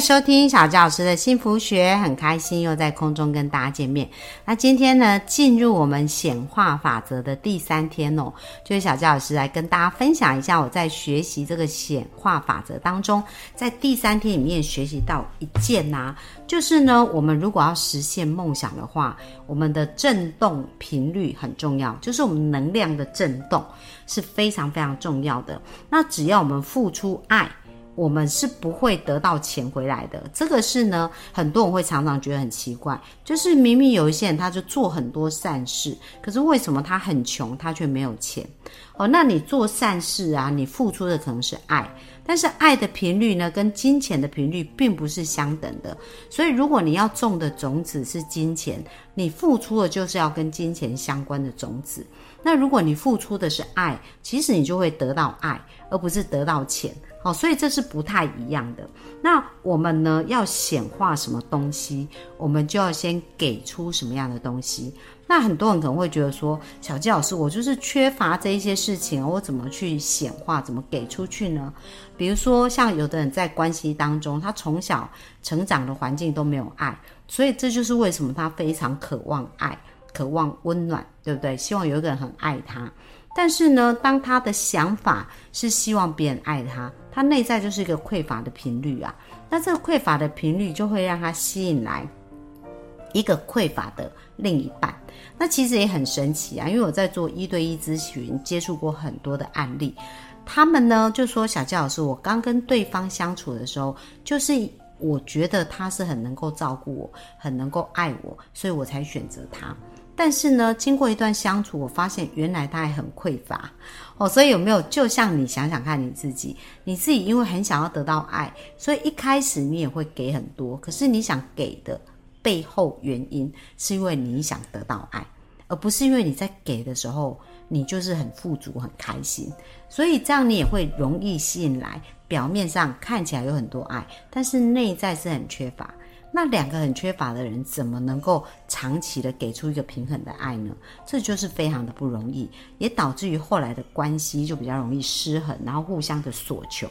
收听小教老师的幸福学，很开心又在空中跟大家见面。那今天呢，进入我们显化法则的第三天哦，就是小教老师来跟大家分享一下我在学习这个显化法则当中，在第三天里面学习到一件呐，就是呢，我们如果要实现梦想的话，我们的振动频率很重要，就是我们能量的振动是非常非常重要的。那只要我们付出爱。我们是不会得到钱回来的，这个是呢，很多人会常常觉得很奇怪，就是明明有一些人他就做很多善事，可是为什么他很穷，他却没有钱？哦，那你做善事啊，你付出的可能是爱，但是爱的频率呢，跟金钱的频率并不是相等的，所以如果你要种的种子是金钱，你付出的就是要跟金钱相关的种子。那如果你付出的是爱，其实你就会得到爱，而不是得到钱。好，所以这是不太一样的。那我们呢，要显化什么东西，我们就要先给出什么样的东西。那很多人可能会觉得说，小季老师，我就是缺乏这一些事情，我怎么去显化，怎么给出去呢？比如说，像有的人在关系当中，他从小成长的环境都没有爱，所以这就是为什么他非常渴望爱。渴望温暖，对不对？希望有一个人很爱他。但是呢，当他的想法是希望别人爱他，他内在就是一个匮乏的频率啊。那这个匮乏的频率就会让他吸引来一个匮乏的另一半。那其实也很神奇啊，因为我在做一对一咨询，接触过很多的案例。他们呢就说：“小教老师，我刚跟对方相处的时候，就是我觉得他是很能够照顾我，很能够爱我，所以我才选择他。”但是呢，经过一段相处，我发现原来他还很匮乏哦。所以有没有就像你想想看你自己，你自己因为很想要得到爱，所以一开始你也会给很多。可是你想给的背后原因，是因为你想得到爱，而不是因为你在给的时候你就是很富足很开心。所以这样你也会容易吸引来表面上看起来有很多爱，但是内在是很缺乏。那两个很缺乏的人，怎么能够长期的给出一个平衡的爱呢？这就是非常的不容易，也导致于后来的关系就比较容易失衡，然后互相的索求。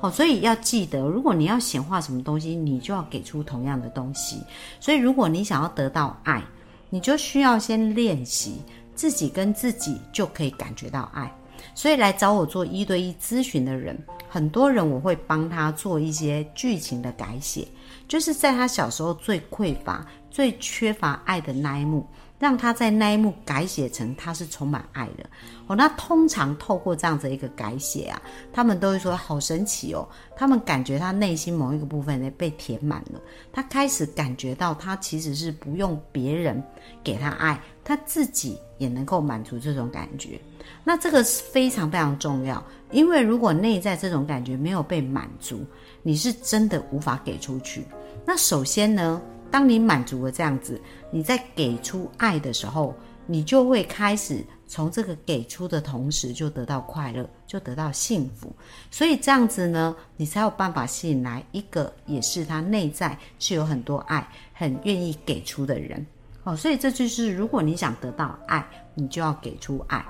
哦，所以要记得，如果你要显化什么东西，你就要给出同样的东西。所以，如果你想要得到爱，你就需要先练习自己跟自己就可以感觉到爱。所以来找我做一对一咨询的人，很多人我会帮他做一些剧情的改写。就是在他小时候最匮乏、最缺乏爱的那一幕，让他在那一幕改写成他是充满爱的。哦，那通常透过这样子一个改写啊，他们都会说好神奇哦。他们感觉他内心某一个部分呢被填满了，他开始感觉到他其实是不用别人给他爱，他自己也能够满足这种感觉。那这个是非常非常重要，因为如果内在这种感觉没有被满足，你是真的无法给出去。那首先呢，当你满足了这样子，你在给出爱的时候，你就会开始从这个给出的同时，就得到快乐，就得到幸福。所以这样子呢，你才有办法吸引来一个也是他内在是有很多爱、很愿意给出的人。哦，所以这就是如果你想得到爱，你就要给出爱。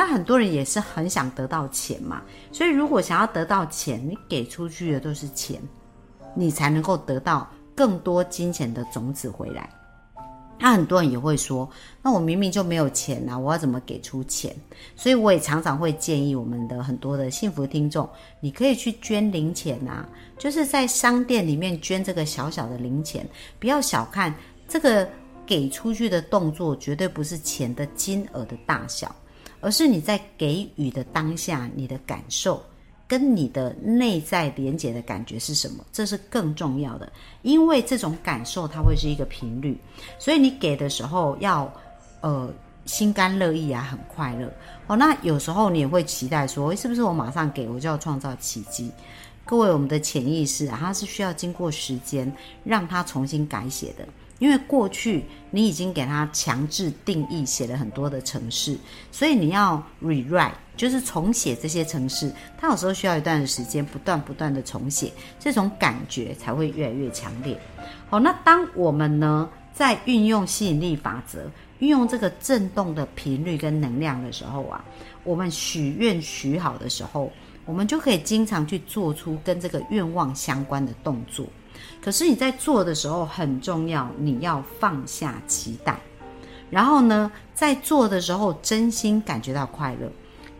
那很多人也是很想得到钱嘛，所以如果想要得到钱，你给出去的都是钱，你才能够得到。更多金钱的种子回来，那很多人也会说：“那我明明就没有钱啊，我要怎么给出钱？”所以我也常常会建议我们的很多的幸福听众，你可以去捐零钱啊，就是在商店里面捐这个小小的零钱。不要小看这个给出去的动作，绝对不是钱的金额的大小，而是你在给予的当下你的感受。跟你的内在连接的感觉是什么？这是更重要的，因为这种感受它会是一个频率，所以你给的时候要呃心甘乐意啊，很快乐哦。那有时候你也会期待说，是不是我马上给我就要创造奇迹？各位，我们的潜意识啊，它是需要经过时间让它重新改写的。因为过去你已经给它强制定义写了很多的程式，所以你要 rewrite，就是重写这些程式，它有时候需要一段时间，不断不断的重写，这种感觉才会越来越强烈。好，那当我们呢在运用吸引力法则，运用这个震动的频率跟能量的时候啊，我们许愿许好的时候，我们就可以经常去做出跟这个愿望相关的动作。可是你在做的时候很重要，你要放下期待，然后呢，在做的时候真心感觉到快乐。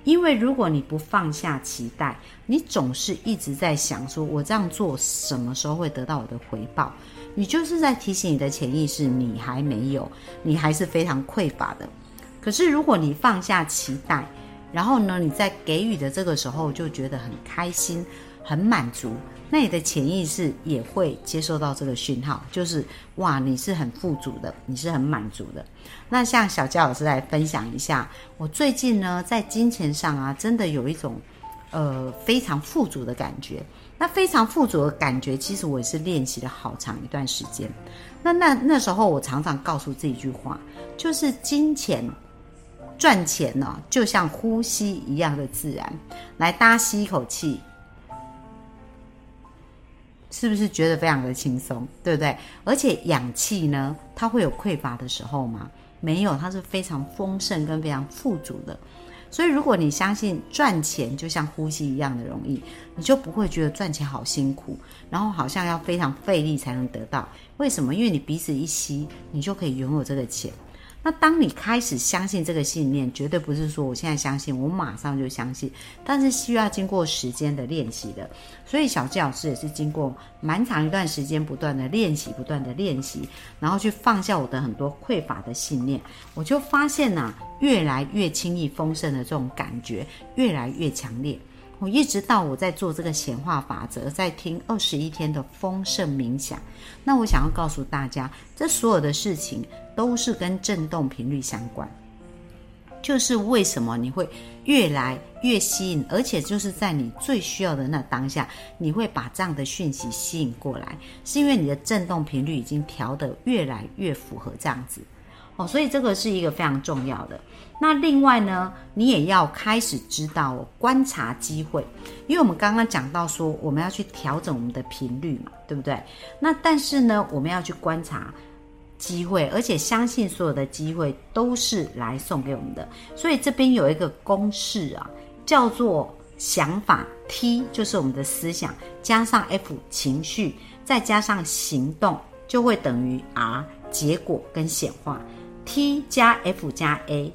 因为如果你不放下期待，你总是一直在想说，我这样做什么时候会得到我的回报？你就是在提醒你的潜意识，你还没有，你还是非常匮乏的。可是如果你放下期待，然后呢，你在给予的这个时候就觉得很开心、很满足。那你的潜意识也会接收到这个讯号，就是哇，你是很富足的，你是很满足的。那像小佳老师来分享一下，我最近呢在金钱上啊，真的有一种呃非常富足的感觉。那非常富足的感觉，其实我也是练习了好长一段时间。那那那时候我常常告诉自己一句话，就是金钱赚钱呢，就像呼吸一样的自然。来，大家吸一口气。是不是觉得非常的轻松，对不对？而且氧气呢，它会有匮乏的时候吗？没有，它是非常丰盛跟非常富足的。所以，如果你相信赚钱就像呼吸一样的容易，你就不会觉得赚钱好辛苦，然后好像要非常费力才能得到。为什么？因为你鼻子一吸，你就可以拥有这个钱。那当你开始相信这个信念，绝对不是说我现在相信，我马上就相信，但是需要经过时间的练习的。所以小纪老师也是经过蛮长一段时间，不断的练习，不断的练习，然后去放下我的很多匮乏的信念，我就发现呐，越来越轻易丰盛的这种感觉越来越强烈。我一直到我在做这个显化法则，在听二十一天的丰盛冥想。那我想要告诉大家，这所有的事情都是跟振动频率相关。就是为什么你会越来越吸引，而且就是在你最需要的那当下，你会把这样的讯息吸引过来，是因为你的振动频率已经调得越来越符合这样子。哦，所以这个是一个非常重要的。那另外呢，你也要开始知道观察机会，因为我们刚刚讲到说，我们要去调整我们的频率嘛，对不对？那但是呢，我们要去观察机会，而且相信所有的机会都是来送给我们的。所以这边有一个公式啊，叫做想法 T，就是我们的思想，加上 F 情绪，再加上行动，就会等于 R 结果跟显化。T 加 F 加 A。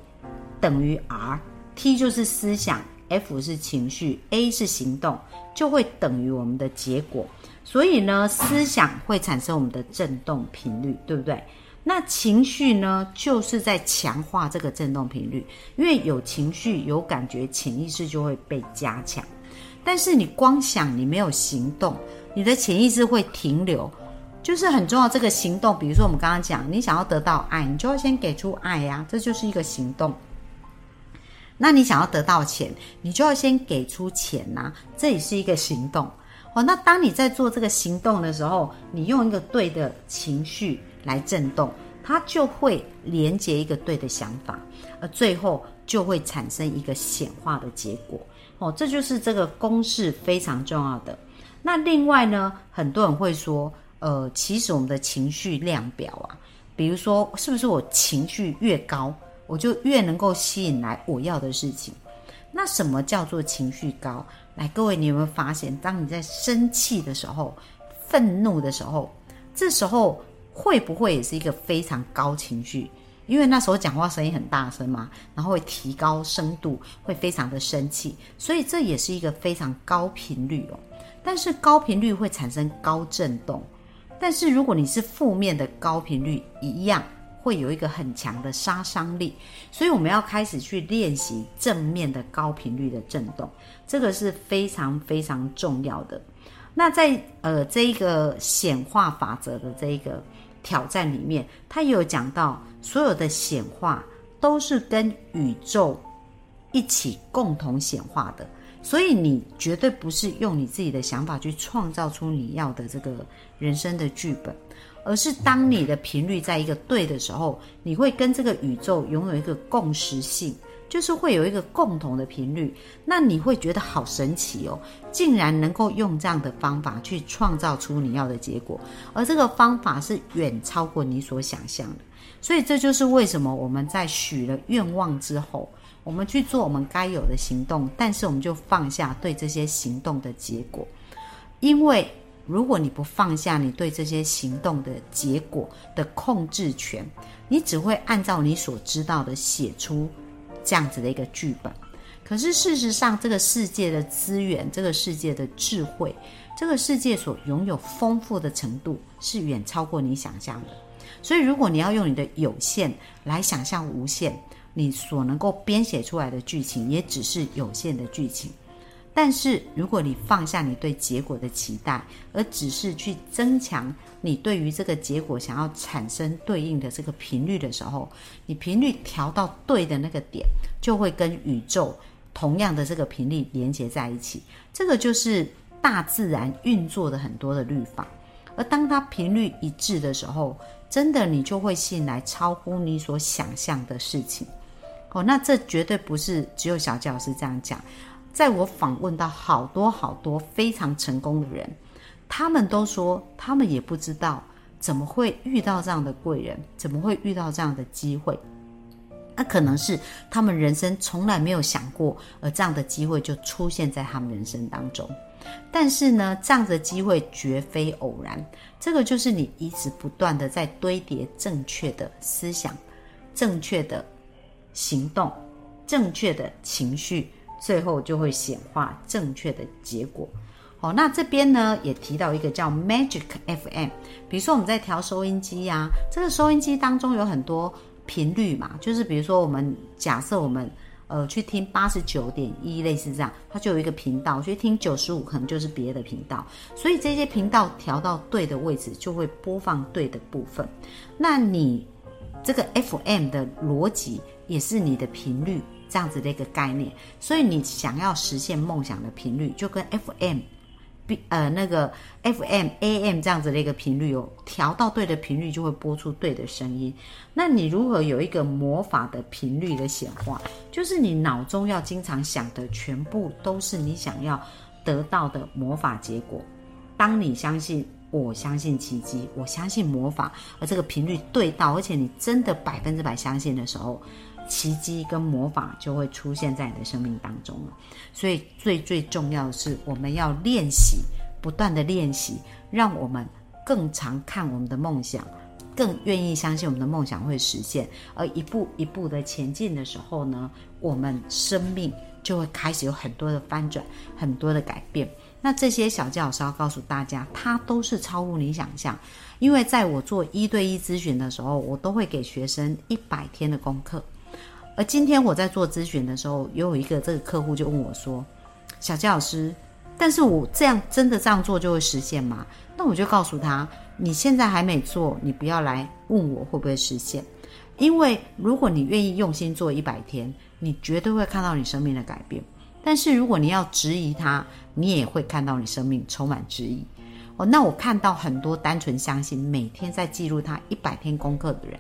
等于 R，T 就是思想，F 是情绪，A 是行动，就会等于我们的结果。所以呢，思想会产生我们的振动频率，对不对？那情绪呢，就是在强化这个振动频率，因为有情绪、有感觉，潜意识就会被加强。但是你光想，你没有行动，你的潜意识会停留，就是很重要。这个行动，比如说我们刚刚讲，你想要得到爱，你就要先给出爱呀，这就是一个行动。那你想要得到钱，你就要先给出钱呐，这也是一个行动哦。那当你在做这个行动的时候，你用一个对的情绪来震动，它就会连接一个对的想法，而最后就会产生一个显化的结果哦。这就是这个公式非常重要的。那另外呢，很多人会说，呃，其实我们的情绪量表啊，比如说是不是我情绪越高？我就越能够吸引来我要的事情。那什么叫做情绪高？来，各位，你有没有发现，当你在生气的时候、愤怒的时候，这时候会不会也是一个非常高情绪？因为那时候讲话声音很大声嘛，然后会提高声度，会非常的生气，所以这也是一个非常高频率哦。但是高频率会产生高震动，但是如果你是负面的高频率，一样。会有一个很强的杀伤力，所以我们要开始去练习正面的高频率的震动，这个是非常非常重要的。那在呃这一个显化法则的这一个挑战里面，它也有讲到，所有的显化都是跟宇宙一起共同显化的，所以你绝对不是用你自己的想法去创造出你要的这个人生的剧本，而是当你的频率在一个对的时候，你会跟这个宇宙拥有一个共识性，就是会有一个共同的频率。那你会觉得好神奇哦，竟然能够用这样的方法去创造出你要的结果，而这个方法是远超过你所想象的。所以这就是为什么我们在许了愿望之后。我们去做我们该有的行动，但是我们就放下对这些行动的结果，因为如果你不放下你对这些行动的结果的控制权，你只会按照你所知道的写出这样子的一个剧本。可是事实上，这个世界的资源、这个世界的智慧、这个世界所拥有丰富的程度，是远超过你想象的。所以，如果你要用你的有限来想象无限。你所能够编写出来的剧情也只是有限的剧情，但是如果你放下你对结果的期待，而只是去增强你对于这个结果想要产生对应的这个频率的时候，你频率调到对的那个点，就会跟宇宙同样的这个频率连接在一起。这个就是大自然运作的很多的律法，而当它频率一致的时候，真的你就会吸引来超乎你所想象的事情。哦，那这绝对不是只有小杰老师这样讲。在我访问到好多好多非常成功的人，他们都说他们也不知道怎么会遇到这样的贵人，怎么会遇到这样的机会。那可能是他们人生从来没有想过，而这样的机会就出现在他们人生当中。但是呢，这样的机会绝非偶然，这个就是你一直不断的在堆叠正确的思想，正确的。行动，正确的情绪，最后就会显化正确的结果。好，那这边呢也提到一个叫 Magic FM，比如说我们在调收音机呀，这个收音机当中有很多频率嘛，就是比如说我们假设我们呃去听八十九点一，类似这样，它就有一个频道，去听九十五可能就是别的频道，所以这些频道调到对的位置，就会播放对的部分。那你这个 FM 的逻辑。也是你的频率这样子的一个概念，所以你想要实现梦想的频率，就跟 FM，呃那个 FM AM 这样子的一个频率哦，调到对的频率就会播出对的声音。那你如何有一个魔法的频率的显化？就是你脑中要经常想的全部都是你想要得到的魔法结果。当你相信，我相信奇迹，我相信魔法，而这个频率对到，而且你真的百分之百相信的时候。奇迹跟魔法就会出现在你的生命当中了，所以最最重要的是，我们要练习，不断的练习，让我们更常看我们的梦想，更愿意相信我们的梦想会实现，而一步一步的前进的时候呢，我们生命就会开始有很多的翻转，很多的改变。那这些小教师要告诉大家，它都是超乎你想象，因为在我做一对一咨询的时候，我都会给学生一百天的功课。而今天我在做咨询的时候，有一个这个客户就问我说：“小佳老师，但是我这样真的这样做就会实现吗？”那我就告诉他：“你现在还没做，你不要来问我会不会实现，因为如果你愿意用心做一百天，你绝对会看到你生命的改变。但是如果你要质疑他，你也会看到你生命充满质疑。”哦，那我看到很多单纯相信，每天在记录他一百天功课的人，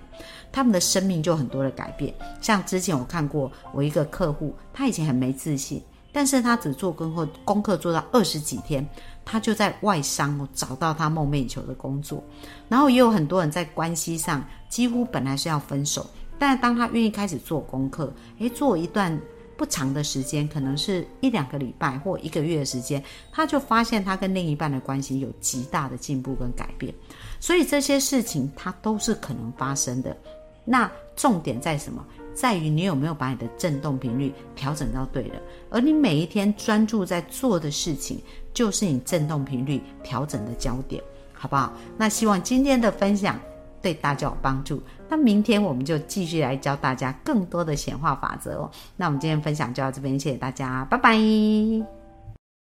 他们的生命就很多的改变。像之前我看过我一个客户，他以前很没自信，但是他只做功课，功课做到二十几天，他就在外商找到他梦寐以求的工作。然后也有很多人在关系上几乎本来是要分手，但是当他愿意开始做功课，诶，做一段。不长的时间，可能是一两个礼拜或一个月的时间，他就发现他跟另一半的关系有极大的进步跟改变。所以这些事情它都是可能发生的。那重点在什么？在于你有没有把你的振动频率调整到对的。而你每一天专注在做的事情，就是你振动频率调整的焦点，好不好？那希望今天的分享。对大家有帮助。那明天我们就继续来教大家更多的显化法则哦。那我们今天分享就到这边，谢谢大家，拜拜。